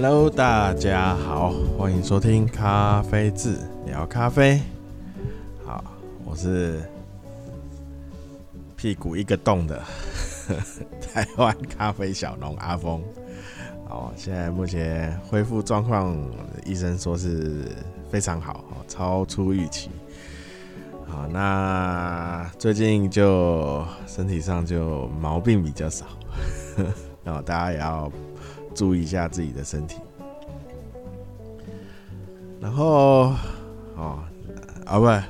Hello，大家好，欢迎收听咖啡志聊咖啡。好，我是屁股一个洞的 台湾咖啡小农阿峰。哦，现在目前恢复状况，医生说是非常好，超出预期。好，那最近就身体上就毛病比较少，然后大家也要注意一下自己的身体。然后，哦，啊不，啊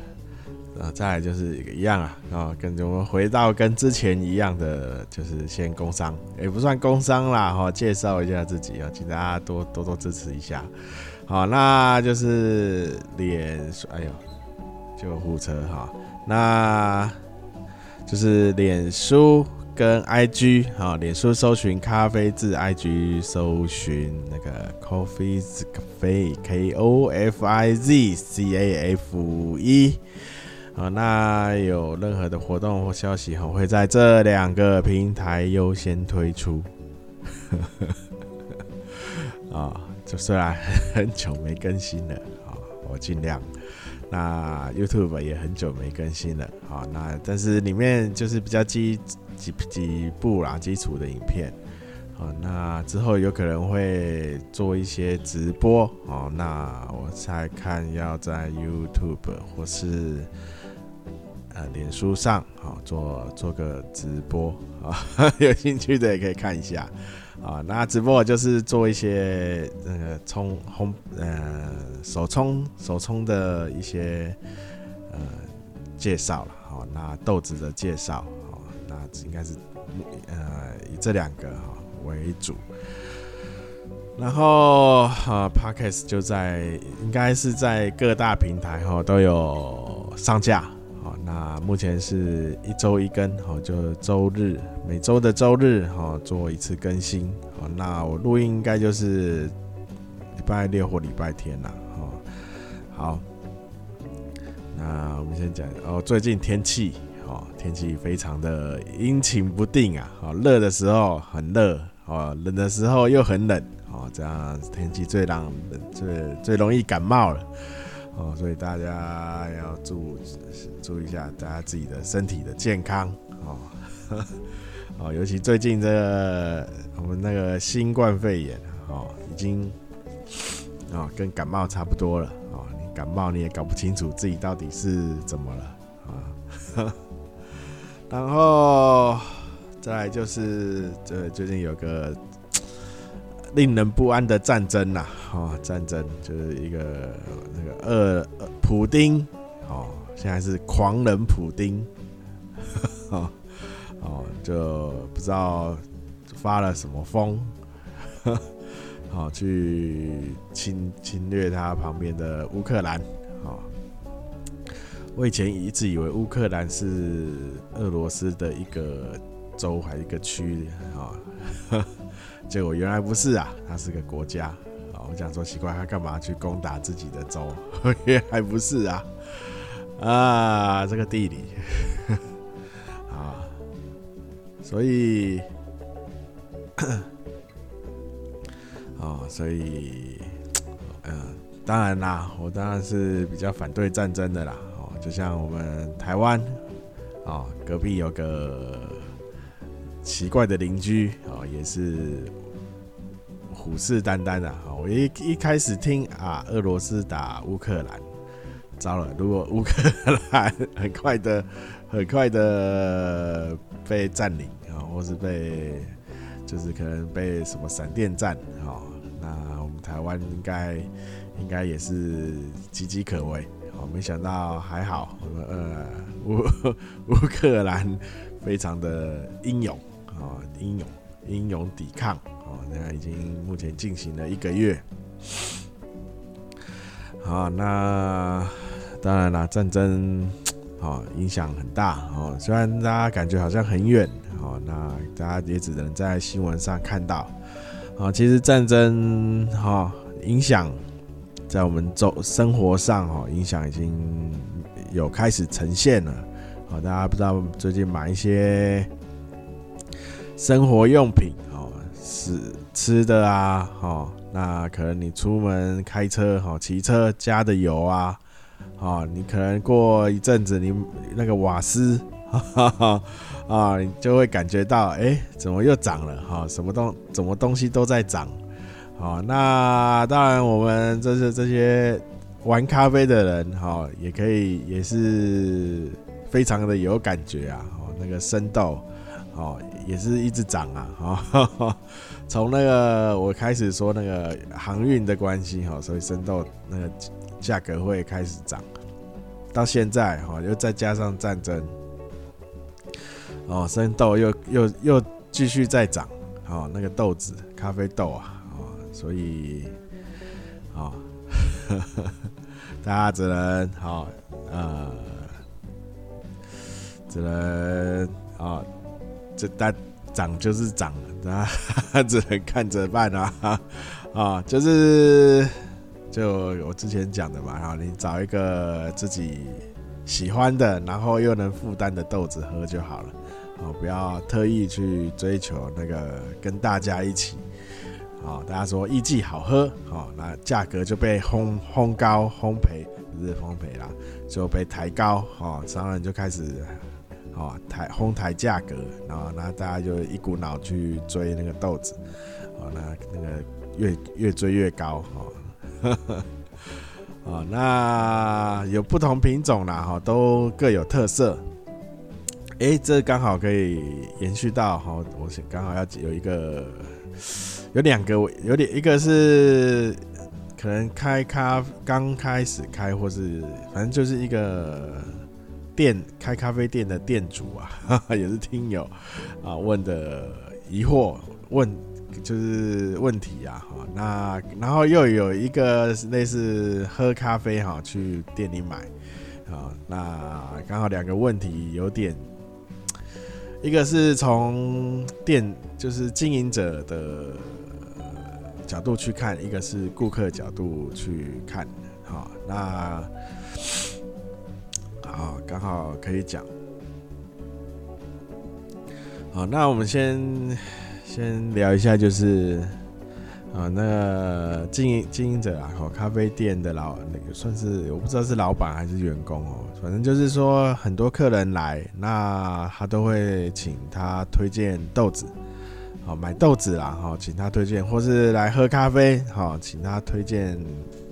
再来就是一个一样啊，啊跟我们回到跟之前一样的，就是先工商，也不算工商啦，哈，介绍一下自己啊，请大家多多多支持一下。好，那就是脸，哎呦。救护车哈，那就是脸书跟 IG 啊，脸书搜寻咖啡志，IG 搜寻那个 Coffee's Cafe K O F I Z C A F E 啊，那有任何的活动或消息，我会在这两个平台优先推出。啊，就虽然很久没更新了啊，我尽量。那 YouTube 也很久没更新了，啊，那但是里面就是比较基几几部啦，基础的影片，好，那之后有可能会做一些直播，哦，那我再看要在 YouTube 或是呃脸书上，好做做个直播，啊，有兴趣的也可以看一下。啊，那直播就是做一些那个冲烘呃手冲手冲的一些呃介绍了，好，那豆子的介绍，那应该是呃以这两个哈为主，然后啊 Podcast 就在应该是在各大平台哈都有上架。那目前是一周一更，好，就周日每周的周日，好做一次更新，好，那我录音应该就是礼拜六或礼拜天啦，好，那我们先讲哦，最近天气，哦，天气非常的阴晴不定啊，好，热的时候很热，哦，冷的时候又很冷，哦，这样天气最让人最最容易感冒了。哦，所以大家要注注意一下大家自己的身体的健康哦。哦，尤其最近这个我们那个新冠肺炎哦，已经哦跟感冒差不多了哦。你感冒你也搞不清楚自己到底是怎么了啊。然后再来就是这最近有个。令人不安的战争呐，哦，战争就是一个那个二普丁，哦，现在是狂人普丁，哦，哦，就不知道发了什么疯，好 去侵侵略他旁边的乌克兰，哦，我以前一直以为乌克兰是俄罗斯的一个州还是一个区，啊。结果原来不是啊，它是个国家啊！我讲说奇怪，他干嘛去攻打自己的州？原来不是啊！啊，这个地理 啊，所以啊，所以嗯，当然啦，我当然是比较反对战争的啦。就像我们台湾啊，隔壁有个。奇怪的邻居啊，也是虎视眈眈的啊！我一一开始听啊，俄罗斯打乌克兰，糟了！如果乌克兰很快的、很快的被占领啊，或是被就是可能被什么闪电战啊，那我们台湾应该应该也是岌岌可危啊！没想到还好，我们呃乌乌克兰非常的英勇。啊，英勇英勇抵抗啊！那已经目前进行了一个月。好，那当然啦，战争啊影响很大哦。虽然大家感觉好像很远哦，那大家也只能在新闻上看到啊。其实战争哈影响在我们周生活上哈影响已经有开始呈现了。好，大家不知道最近买一些。生活用品哦，是吃的啊，哦，那可能你出门开车哈，骑车加的油啊，啊，你可能过一阵子你那个瓦斯，哈哈啊，你就会感觉到，哎、怎么又涨了哈？什么东什么东西都在涨，好，那当然我们这是这些玩咖啡的人哈，也可以也是非常的有感觉啊，哦那个生豆。哦，也是一直涨啊！哈，从那个我开始说那个航运的关系哈，所以生豆那个价格会开始涨，到现在哈，又再加上战争，哦，生豆又又又继续在涨，哦，那个豆子咖啡豆啊，所以，哦，大家只能好呃，只能啊。这但涨就是涨，啊，只能看着办啊，啊，就是就我之前讲的嘛，然后你找一个自己喜欢的，然后又能负担的豆子喝就好了，哦，不要特意去追求那个跟大家一起，啊，大家说艺伎好喝，好，那价格就被烘烘高，烘焙不是烘焙啦，就被抬高，啊，商人就开始。哦，抬哄抬价格，然后那大家就一股脑去追那个豆子，哦，那那个越越追越高，哦，哦，那有不同品种啦，哈，都各有特色。哎，这刚好可以延续到哈，我刚好要有一个，有两个，有点一个是可能开咖刚开始开，或是反正就是一个。店开咖啡店的店主啊，也是听友啊问的疑惑问就是问题啊，哈，那然后又有一个类似喝咖啡哈，去店里买啊，那刚好两个问题有点，一个是从店就是经营者的角度去看，一个是顾客角度去看，好，那。好，刚好可以讲。好，那我们先先聊一下，就是啊，那个经营经营者啊，哦，咖啡店的老那个算是我不知道是老板还是员工哦，反正就是说很多客人来，那他都会请他推荐豆子，好买豆子啦，好请他推荐，或是来喝咖啡，好请他推荐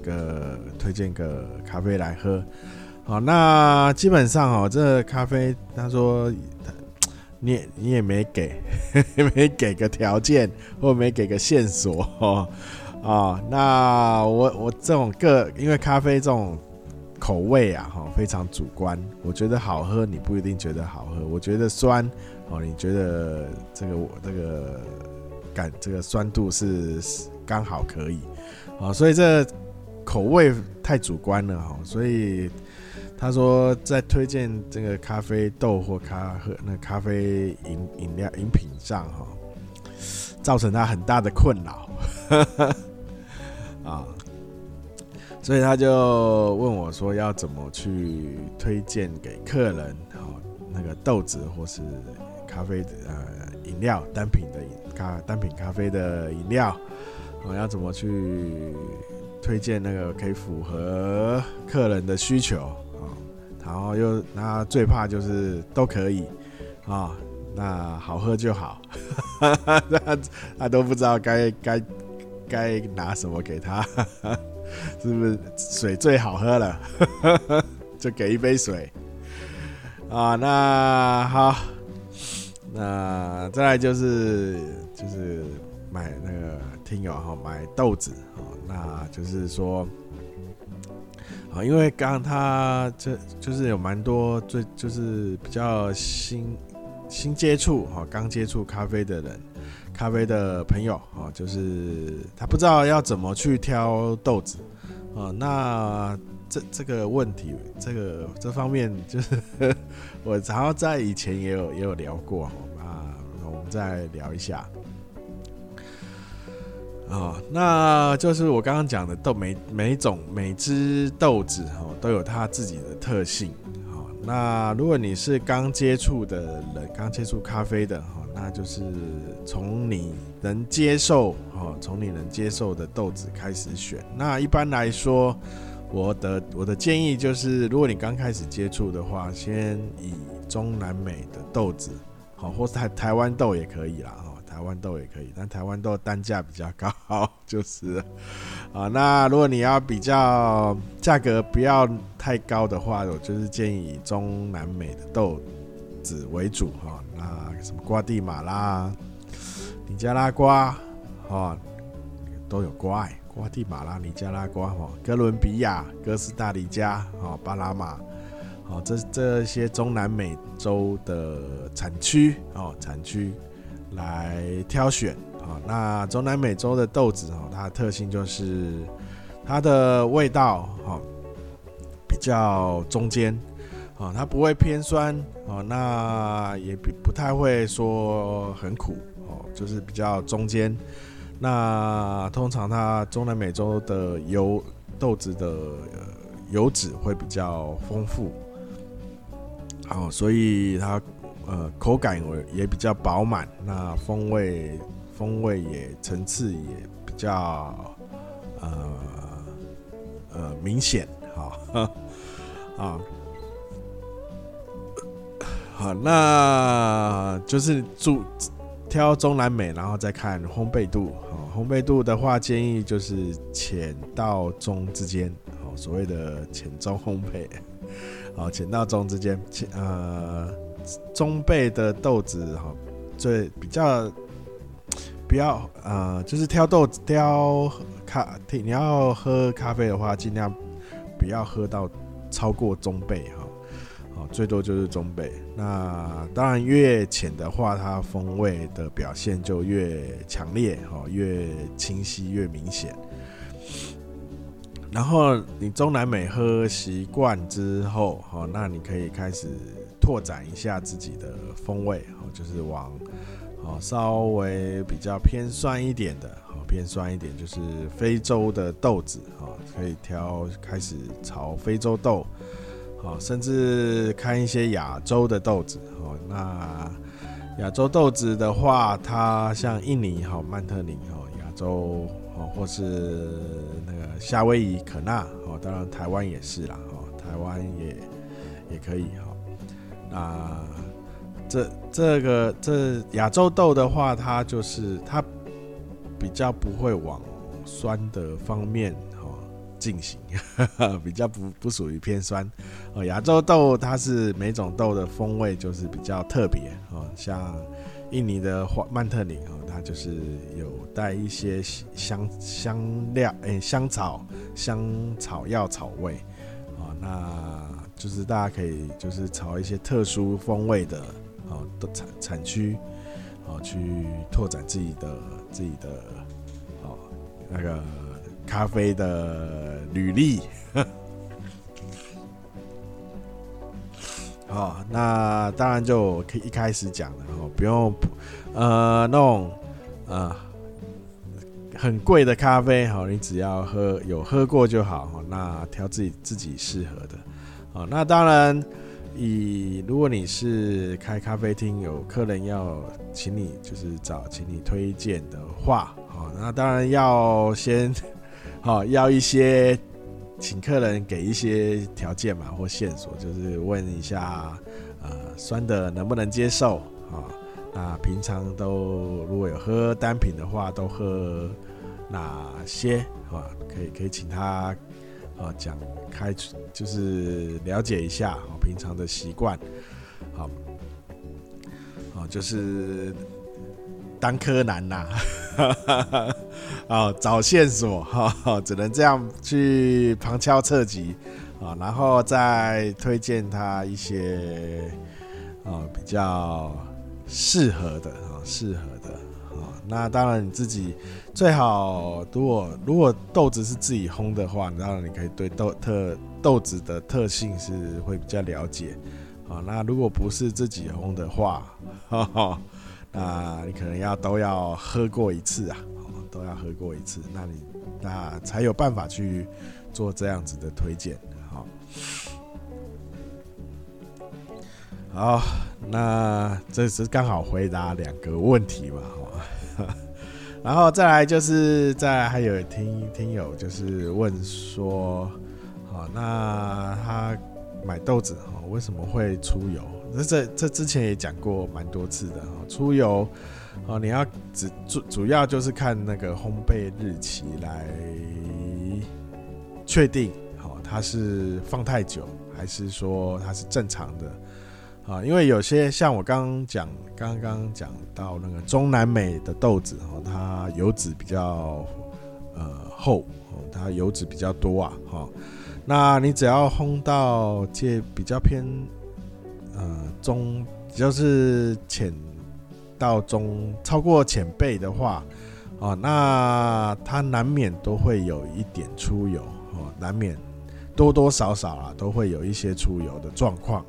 个推荐个咖啡来喝。好，那基本上哦，这咖啡他说，你你也没给，没给个条件，或没给个线索哦。啊，那我我这种个，因为咖啡这种口味啊，哈，非常主观。我觉得好喝，你不一定觉得好喝。我觉得酸，哦，你觉得这个我这个感这个酸度是刚好可以，啊，所以这口味太主观了哈，所以。他说，在推荐这个咖啡豆或咖喝那咖啡饮饮料饮品上哈，造成他很大的困扰 啊，所以他就问我说，要怎么去推荐给客人哦，那个豆子或是咖啡的呃饮料单品的咖单品咖啡的饮料，我要怎么去推荐那个可以符合客人的需求？然后又，那最怕就是都可以啊，那好喝就好，他他都不知道该该该拿什么给他，是不是水最好喝了，就给一杯水啊？那好，那再来就是就是买那个听友哈，买豆子啊，那就是说。啊，因为刚刚他这就是有蛮多最就是比较新新接触哈，刚接触咖啡的人，咖啡的朋友啊，就是他不知道要怎么去挑豆子啊。那这这个问题，这个这方面就是 我然后在以前也有也有聊过啊，我们再聊一下。啊，那就是我刚刚讲的豆，每每种每只豆子哈都有它自己的特性，那如果你是刚接触的人，刚接触咖啡的那就是从你能接受哈，从你能接受的豆子开始选。那一般来说，我的我的建议就是，如果你刚开始接触的话，先以中南美的豆子，好，或是台台湾豆也可以啦，哈，台湾豆也可以，但台湾豆单价比较高，就是啊。那如果你要比较价格不要太高的话，我就是建议以中南美的豆子为主，哈。啊什么瓜地马拉、尼加拉瓜，哈，都有瓜。瓜地马拉、尼加拉瓜、哈哥伦比亚、哥斯达黎加、哈巴拿马，好，这这些中南美洲的产区哦，产区来挑选啊。那中南美洲的豆子哦，它的特性就是它的味道哈比较中间啊，它不会偏酸哦，那也比不太会说很苦哦，就是比较中间。那通常它中南美洲的油豆子的油脂会比较丰富，好，所以它呃口感也比较饱满，那风味风味也层次也比较呃呃明显，好 啊好，那就是注。挑中南美，然后再看烘焙度。好，烘焙度的话，建议就是浅到中之间。好，所谓的浅中烘焙。好，浅到中之间，浅呃，中焙的豆子哈，最比较不要呃，就是挑豆子挑咖，你要喝咖啡的话，尽量不要喝到超过中焙哦。最多就是中北，那当然越浅的话，它风味的表现就越强烈，哦越清晰越明显。然后你中南美喝习惯之后，哦那你可以开始拓展一下自己的风味，哦就是往哦稍微比较偏酸一点的，哦偏酸一点就是非洲的豆子，哦可以挑开始朝非洲豆。哦，甚至看一些亚洲的豆子哦。那亚洲豆子的话，它像印尼哈、曼特宁哦，亚洲哦，或是那个夏威夷可纳哦，当然台湾也是啦哦，台湾也也可以哈。那这这个这亚洲豆的话，它就是它比较不会往酸的方面。进行 比较不不属于偏酸哦，亚洲豆它是每种豆的风味就是比较特别哦，像印尼的花曼特宁哦，它就是有带一些香香料诶，香草香草药草味啊，那就是大家可以就是炒一些特殊风味的哦的产产区哦，去拓展自己的自己的哦那个。咖啡的履历，好，那当然就可以一开始讲了哦，不用呃那种呃很贵的咖啡，好，你只要喝有喝过就好，那挑自己自己适合的，好，那当然以如果你是开咖啡厅，有客人要请你就是找请你推荐的话，好，那当然要先。好，要一些请客人给一些条件嘛，或线索，就是问一下，呃，酸的能不能接受啊？那平常都如果有喝单品的话，都喝哪些啊？可以可以请他啊讲开，就是了解一下平常的习惯，好，好就是。当柯南呐，啊，找线索哈，只能这样去旁敲侧击啊，然后再推荐他一些啊比较适合的啊，适合的啊。那当然你自己最好，如果如果豆子是自己烘的话，当然你可以对豆特豆子的特性是会比较了解啊。那如果不是自己烘的话，哈哈。啊你可能要都要喝过一次啊，都要喝过一次，那你那才有办法去做这样子的推荐，好。好，那这是刚好回答两个问题嘛，然后再来就是再还有听听友就是问说，好，那他买豆子哦，为什么会出油？这这这之前也讲过蛮多次的哈，出油哦，你要只主主要就是看那个烘焙日期来确定，好，它是放太久还是说它是正常的。啊，因为有些像我刚刚讲，刚刚讲到那个中南美的豆子哦，它油脂比较呃厚哦，它油脂比较多啊，哈。那你只要烘到介比较偏呃中，就是浅到中超过浅焙的话，哦，那它难免都会有一点出油哦，难免多多少少啊都会有一些出油的状况。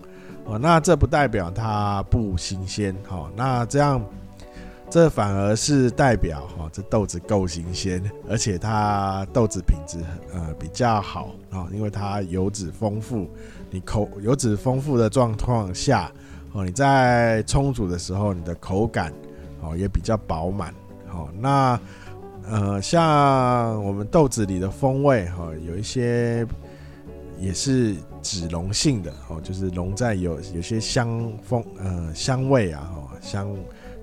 哦，那这不代表它不新鲜，哈，那这样，这反而是代表哈，这豆子够新鲜，而且它豆子品质呃比较好啊，因为它油脂丰富，你口油脂丰富的状况下，哦，你在冲煮的时候，你的口感哦也比较饱满，哦，那呃像我们豆子里的风味哈，有一些也是。脂溶性的哦，就是溶在有有些香风呃香味啊哈香，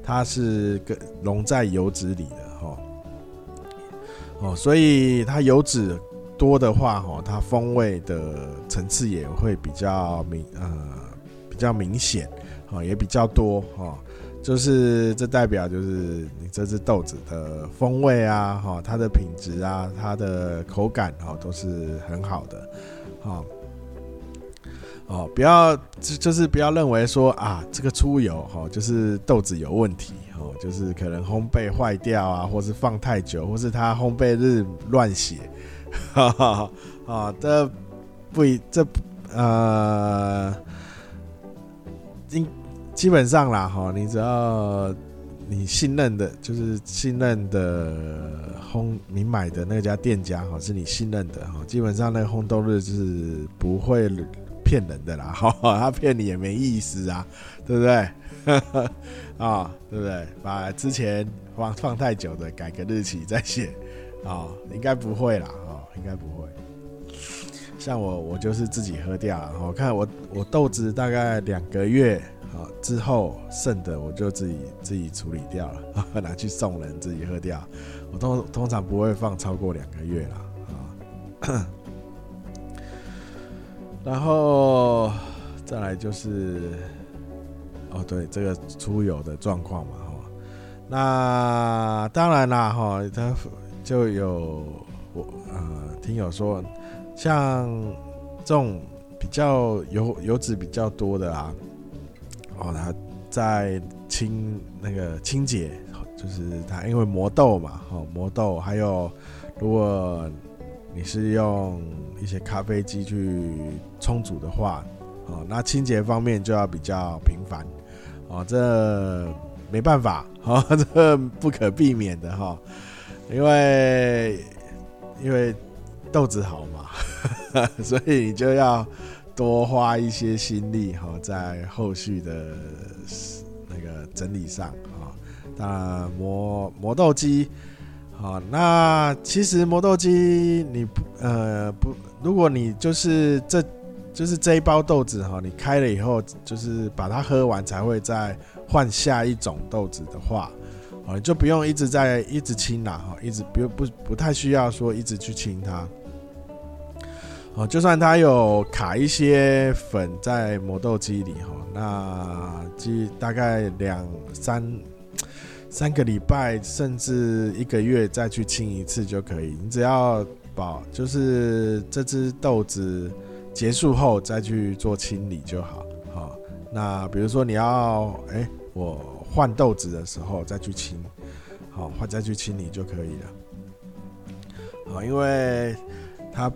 它是跟溶在油脂里的哈哦，所以它油脂多的话哈，它风味的层次也会比较明呃比较明显啊，也比较多哈，就是这代表就是你这只豆子的风味啊哈，它的品质啊，它的口感哈都是很好的啊。哦，不要就就是不要认为说啊，这个出油哈，就是豆子有问题哦，就是可能烘焙坏掉啊，或是放太久，或是它烘焙日乱写，哈 哈啊，这不一这呃，基基本上啦哈，你只要你信任的，就是信任的烘，你买的那家店家哈，是你信任的哈，基本上那个烘豆日是不会。骗人的啦，哈，他骗你也没意思啊，对不对？啊，对不对？把之前放放太久的改个日期再写，啊，应该不会啦，应该不会。像我，我就是自己喝掉了。我看我我豆子大概两个月啊之后剩的，我就自己自己处理掉了，拿去送人自己喝掉。我通通常不会放超过两个月了，啊。然后再来就是，哦，对，这个出油的状况嘛，哈，那当然啦，哈，它就有我呃听友说，像这种比较油油脂比较多的啊，哦，它在清那个清洁，就是它因为磨豆嘛，哈，磨豆，还有如果。你是用一些咖啡机去冲煮的话，哦，那清洁方面就要比较频繁，哦，这没办法，哦，这不可避免的哈，因为因为豆子好嘛，所以你就要多花一些心力哈，在后续的那个整理上啊，那磨磨豆机。好，那其实磨豆机你不呃不，如果你就是这就是这一包豆子哈，你开了以后就是把它喝完才会再换下一种豆子的话，哦，你就不用一直在一直清了哈，一直不不不太需要说一直去清它。哦，就算它有卡一些粉在磨豆机里哈，那机大概两三。三个礼拜甚至一个月再去清一次就可以，你只要保就是这只豆子结束后再去做清理就好。好，那比如说你要哎、我换豆子的时候再去清，好，换再去清理就可以了。好，因为它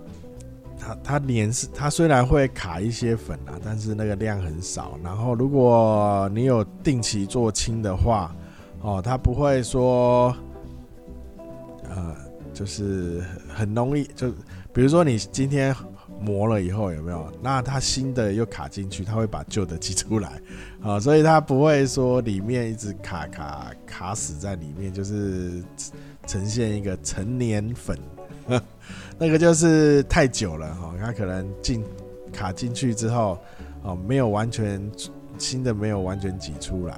它它粘是它虽然会卡一些粉啊，但是那个量很少。然后如果你有定期做清的话。哦，它不会说，呃，就是很容易，就比如说你今天磨了以后有没有？那它新的又卡进去，它会把旧的挤出来，啊，所以它不会说里面一直卡卡卡死在里面，就是呈现一个陈年粉，那个就是太久了哈，它可能进卡进去之后，哦，没有完全新的没有完全挤出来，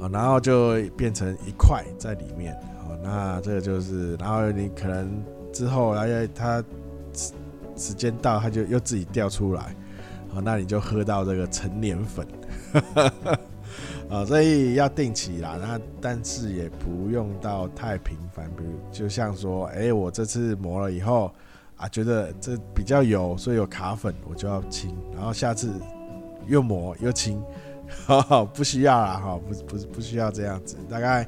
啊，然后就变成一块在里面，啊，那这个就是，然后你可能之后因为它。时间到，它就又自己掉出来，好，那你就喝到这个陈年粉，啊，所以要定期啦。那但是也不用到太频繁，比如就像说，哎、我这次磨了以后啊，觉得这比较油，所以有卡粉，我就要清，然后下次又磨又清，不需要啦，哈，不不不需要这样子，大概。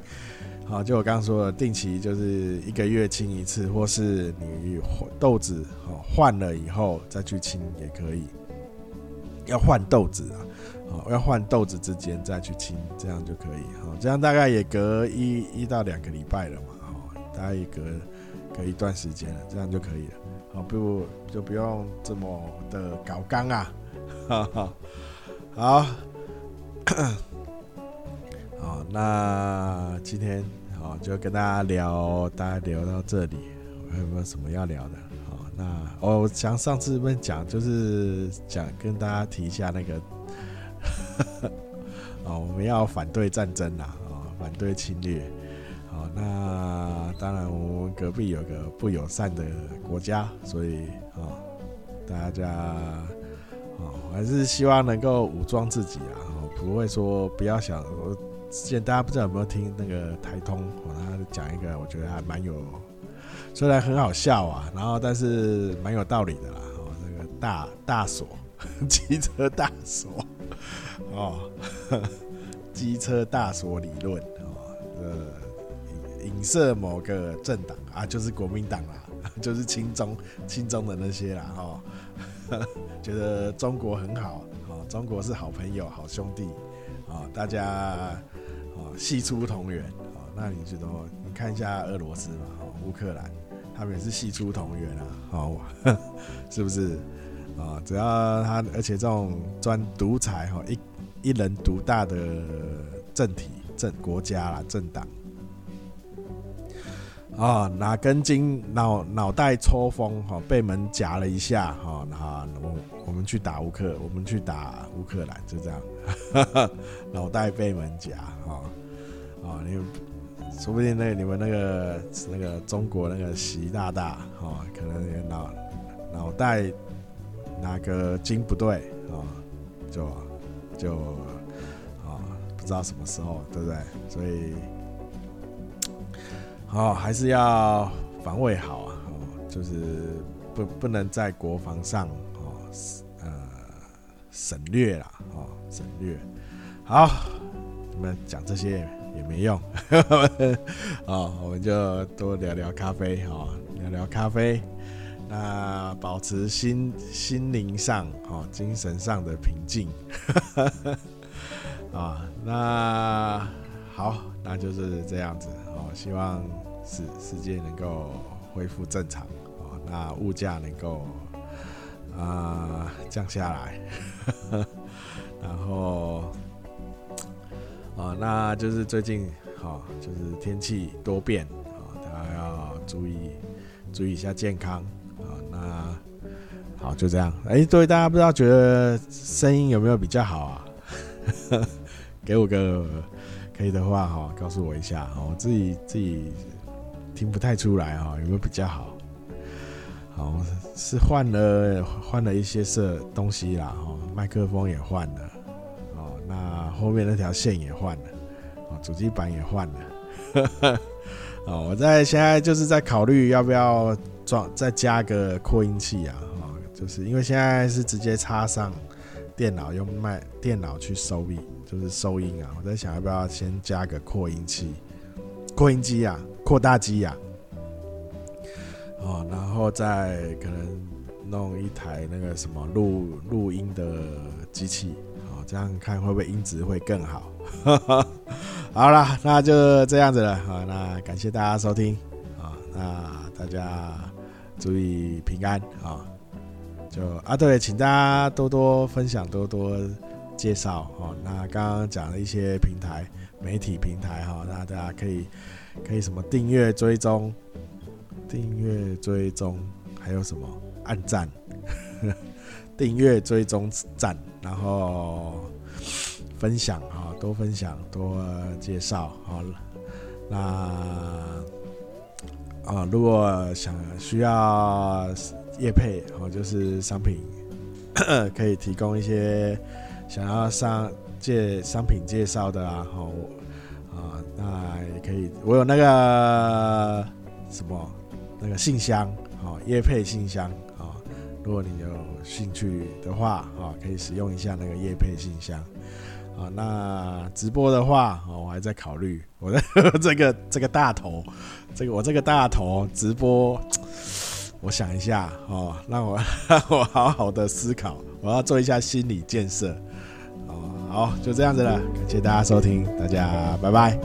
好，就我刚刚说的，定期就是一个月清一次，或是你豆子哦换了以后再去清也可以。要换豆子啊，好，要换豆子之间再去清，这样就可以。好，这样大概也隔一一到两个礼拜了嘛，好，大概也隔隔一段时间了，这样就可以了。好，不就不用这么的搞刚啊，哈哈，好。那今天好就跟大家聊，大家聊到这里，还有没有什么要聊的？好，那我想上次们讲就是讲跟大家提一下那个，哦，我们要反对战争啦，啊，反对侵略。好，那当然我们隔壁有个不友善的国家，所以啊，大家啊，还是希望能够武装自己啊，不会说不要想。之前大家不知道有没有听那个台通，他讲一个，我觉得还蛮有，虽然很好笑啊，然后但是蛮有道理的啦。哦，那个大大锁，机车大锁，哦，机车大锁理论，哦，呃，影射某个政党啊，就是国民党啦，就是亲中亲中的那些啦，哦，觉得中国很好，哦，中国是好朋友、好兄弟，哦，大家。系出同源，那你觉得？你看一下俄罗斯嘛，乌克兰，他们也是系出同源啊，好，是不是？啊，只要他，而且这种专独裁哈，一一人独大的政体、政国家啦、政党，啊，哪根筋脑脑袋抽风哈，被门夹了一下哈，那我我们去打乌克，我们去打乌克兰，就这样，脑袋被门夹哈。啊，你说不定那你们那个那个中国那个习大大哦，可能也脑脑袋哪个筋不对啊，就就啊不知道什么时候，对不对？所以哦，还是要防卫好啊，就是不不能在国防上哦呃省略了哦省略。好，你们讲这些。也没用，哦，我们就多聊聊咖啡，哦，聊聊咖啡，那保持心心灵上，哦，精神上的平静，啊，那好，那就是这样子，哦，希望世世界能够恢复正常，哦，那物价能够啊降下来，然后。啊，那就是最近，哈，就是天气多变，啊，大家要注意注意一下健康，啊，那好，就这样。哎、欸，对，大家不知道觉得声音有没有比较好啊？给我个可以的话，哈，告诉我一下，我自己自己听不太出来，哈，有没有比较好？好，是换了换了一些色东西啦，哈，麦克风也换了。哦那后面那条线也换了，啊，主机板也换了，啊，我在现在就是在考虑要不要装再加个扩音器啊，啊，就是因为现在是直接插上电脑用麦电脑去收音，就是收音啊，我在想要不要先加个扩音器，扩音机啊，扩大机啊，哦，然后再可能弄一台那个什么录录音的机器。哦这样看会不会音质会更好？好了，那就这样子了。好，那感谢大家收听啊，那大家注意平安啊，就啊，对，请大家多多分享，多多介绍哦。那刚刚讲了一些平台、媒体平台哈，那大家可以可以什么订阅、追踪、订阅、追踪，还有什么按赞、订阅、追踪、赞，然后分享哈，多分享、多介绍好。那啊，如果想需要。业配哦，就是商品 可以提供一些想要上介商品介绍的啊，好啊，那也可以，我有那个什么那个信箱哦，叶配信箱啊，如果你有兴趣的话啊，可以使用一下那个叶配信箱啊。那直播的话，我还在考虑我的 这个这个大头，这个我这个大头直播。我想一下哦，让我 让我好好的思考，我要做一下心理建设。好，就这样子了，感谢大家收听，大家拜拜。